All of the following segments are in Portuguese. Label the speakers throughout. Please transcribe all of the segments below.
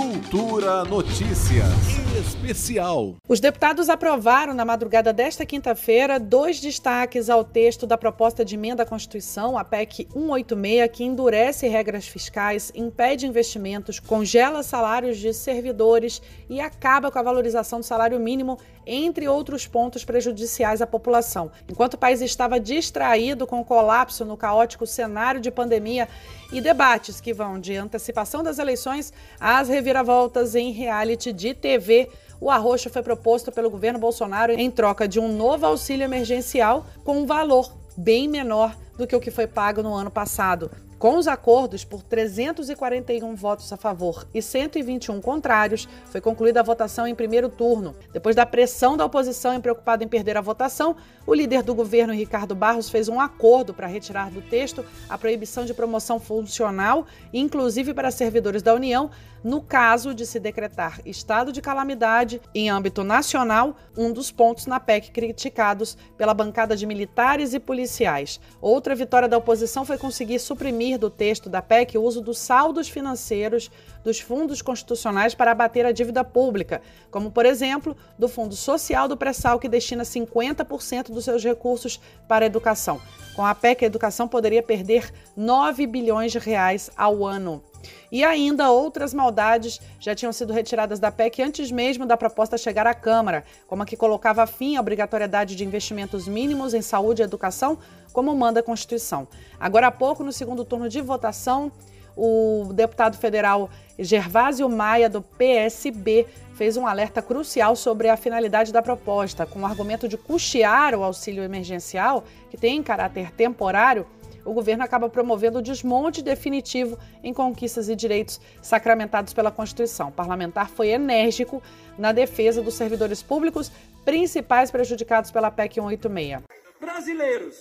Speaker 1: Cultura Notícias Especial.
Speaker 2: Os deputados aprovaram na madrugada desta quinta-feira dois destaques ao texto da proposta de emenda à Constituição, a PEC 186, que endurece regras fiscais, impede investimentos, congela salários de servidores e acaba com a valorização do salário mínimo, entre outros pontos prejudiciais à população. Enquanto o país estava distraído com o colapso no caótico cenário de pandemia e debates que vão de antecipação das eleições às reviravoltas em reality de TV, o arroxo foi proposto pelo governo Bolsonaro em troca de um novo auxílio emergencial com um valor bem menor do que o que foi pago no ano passado. Com os acordos por 341 votos a favor e 121 contrários, foi concluída a votação em primeiro turno. Depois da pressão da oposição e preocupada em perder a votação, o líder do governo, Ricardo Barros, fez um acordo para retirar do texto a proibição de promoção funcional, inclusive para servidores da União, no caso de se decretar estado de calamidade em âmbito nacional, um dos pontos na PEC criticados pela bancada de militares e policiais. Outra vitória da oposição foi conseguir suprimir do texto da PEC o uso dos saldos financeiros dos fundos constitucionais para abater a dívida pública, como, por exemplo, do Fundo Social do Pré-Sal, que destina 50% dos seus recursos para a educação. Com a PEC, a educação poderia perder 9 bilhões de reais ao ano. E ainda outras maldades já tinham sido retiradas da PEC antes mesmo da proposta chegar à Câmara, como a que colocava fim à obrigatoriedade de investimentos mínimos em saúde e educação, como manda a Constituição. Agora há pouco, no segundo turno de votação, o deputado federal Gervásio Maia, do PSB, fez um alerta crucial sobre a finalidade da proposta, com o argumento de custear o auxílio emergencial, que tem caráter temporário o governo acaba promovendo o desmonte definitivo em conquistas e direitos sacramentados pela Constituição. O parlamentar foi enérgico na defesa dos servidores públicos, principais prejudicados pela PEC 186.
Speaker 3: Brasileiros,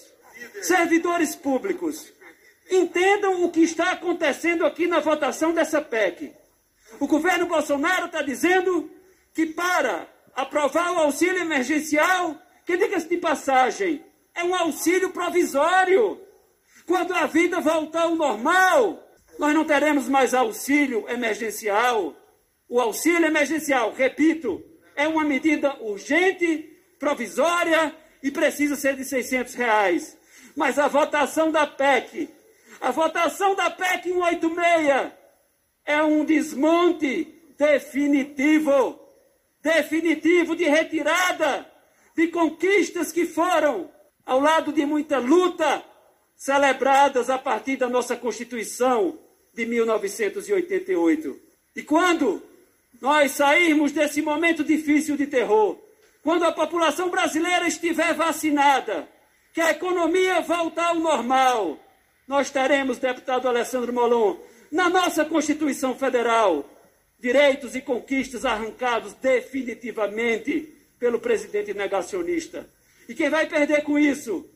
Speaker 3: servidores públicos, entendam o que está acontecendo aqui na votação dessa PEC. O governo Bolsonaro está dizendo que para aprovar o auxílio emergencial, que diga-se de passagem, é um auxílio provisório. Quando a vida voltar ao normal, nós não teremos mais auxílio emergencial. O auxílio emergencial, repito, é uma medida urgente, provisória e precisa ser de 600 reais. Mas a votação da PEC, a votação da PEC 186 é um desmonte definitivo, definitivo de retirada de conquistas que foram, ao lado de muita luta, celebradas a partir da nossa Constituição de 1988. E quando nós sairmos desse momento difícil de terror, quando a população brasileira estiver vacinada, que a economia voltar ao normal, nós teremos, deputado Alessandro Molon, na nossa Constituição Federal, direitos e conquistas arrancados definitivamente pelo presidente negacionista. E quem vai perder com isso?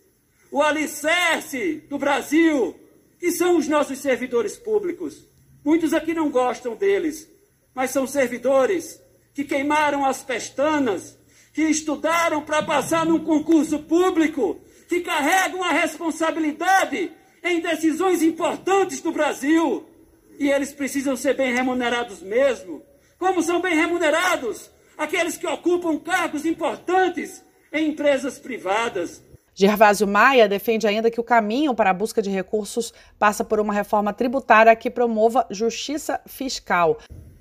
Speaker 3: O alicerce do Brasil, que são os nossos servidores públicos. Muitos aqui não gostam deles, mas são servidores que queimaram as pestanas, que estudaram para passar num concurso público, que carregam a responsabilidade em decisões importantes do Brasil. E eles precisam ser bem remunerados mesmo. Como são bem remunerados aqueles que ocupam cargos importantes em empresas privadas.
Speaker 2: Gervásio Maia defende ainda que o caminho para a busca de recursos passa por uma reforma tributária que promova justiça fiscal.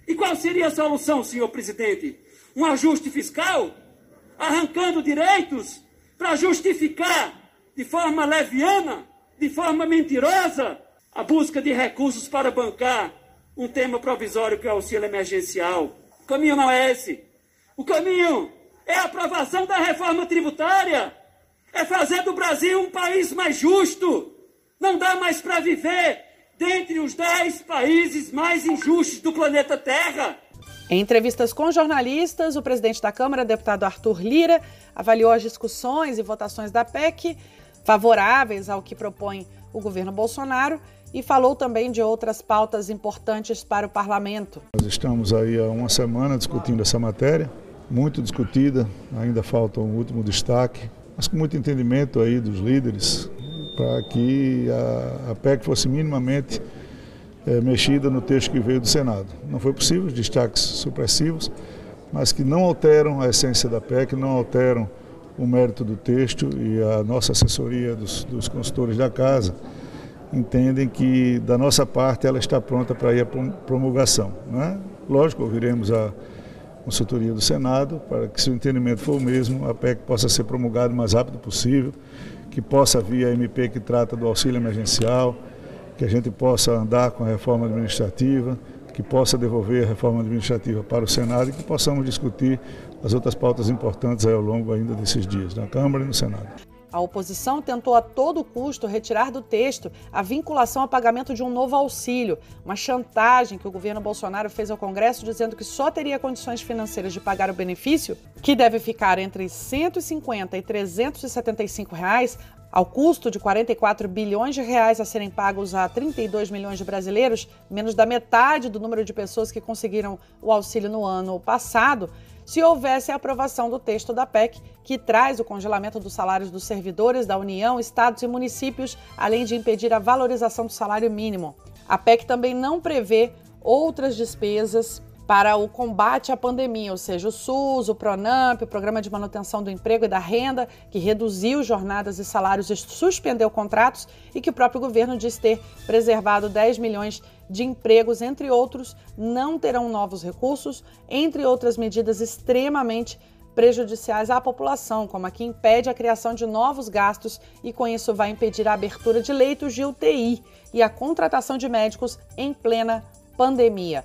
Speaker 3: E qual seria a solução, senhor presidente? Um ajuste fiscal? Arrancando direitos para justificar de forma leviana, de forma mentirosa, a busca de recursos para bancar um tema provisório que é o auxílio emergencial. O caminho não é esse. O caminho é a aprovação da reforma tributária é fazer do Brasil um país mais justo. Não dá mais para viver dentre os dez países mais injustos do planeta Terra.
Speaker 2: Em entrevistas com jornalistas, o presidente da Câmara, deputado Arthur Lira, avaliou as discussões e votações da PEC favoráveis ao que propõe o governo Bolsonaro e falou também de outras pautas importantes para o parlamento.
Speaker 4: Nós estamos aí há uma semana discutindo essa matéria, muito discutida, ainda falta um último destaque, mas com muito entendimento aí dos líderes, para que a, a PEC fosse minimamente é, mexida no texto que veio do Senado. Não foi possível, destaques supressivos, mas que não alteram a essência da PEC, não alteram o mérito do texto e a nossa assessoria dos, dos consultores da casa entendem que, da nossa parte, ela está pronta para ir à promulgação. Né? Lógico, ouviremos a consultoria do Senado para que, se o entendimento for o mesmo, a PEC possa ser promulgada o mais rápido possível, que possa vir a MP que trata do auxílio emergencial, que a gente possa andar com a reforma administrativa, que possa devolver a reforma administrativa para o Senado e que possamos discutir as outras pautas importantes ao longo ainda desses dias, na Câmara e no Senado.
Speaker 2: A oposição tentou a todo custo retirar do texto a vinculação ao pagamento de um novo auxílio, uma chantagem que o governo Bolsonaro fez ao Congresso dizendo que só teria condições financeiras de pagar o benefício, que deve ficar entre 150 e 375 reais, ao custo de 44 bilhões de reais a serem pagos a 32 milhões de brasileiros, menos da metade do número de pessoas que conseguiram o auxílio no ano passado, se houvesse a aprovação do texto da PEC, que traz o congelamento dos salários dos servidores da União, estados e municípios, além de impedir a valorização do salário mínimo. A PEC também não prevê outras despesas para o combate à pandemia, ou seja, o SUS, o PRONAMP, o Programa de Manutenção do Emprego e da Renda, que reduziu jornadas e salários e suspendeu contratos, e que o próprio governo diz ter preservado 10 milhões de empregos, entre outros, não terão novos recursos, entre outras medidas extremamente prejudiciais à população, como a que impede a criação de novos gastos e, com isso, vai impedir a abertura de leitos de UTI e a contratação de médicos em plena pandemia.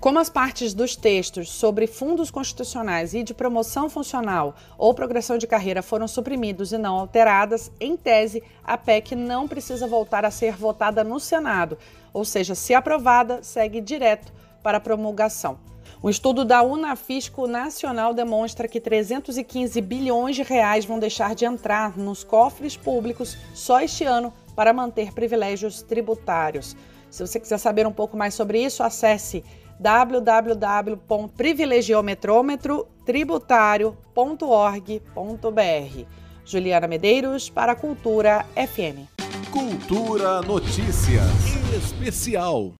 Speaker 2: Como as partes dos textos sobre fundos constitucionais e de promoção funcional ou progressão de carreira foram suprimidos e não alteradas, em tese, a PEC não precisa voltar a ser votada no Senado, ou seja, se aprovada, segue direto para a promulgação. Um estudo da Unafisco Nacional demonstra que 315 bilhões de reais vão deixar de entrar nos cofres públicos só este ano para manter privilégios tributários. Se você quiser saber um pouco mais sobre isso, acesse www.privilegiometrômetro-tributário.org.br. Juliana Medeiros para a Cultura FM.
Speaker 1: Cultura Notícias Especial.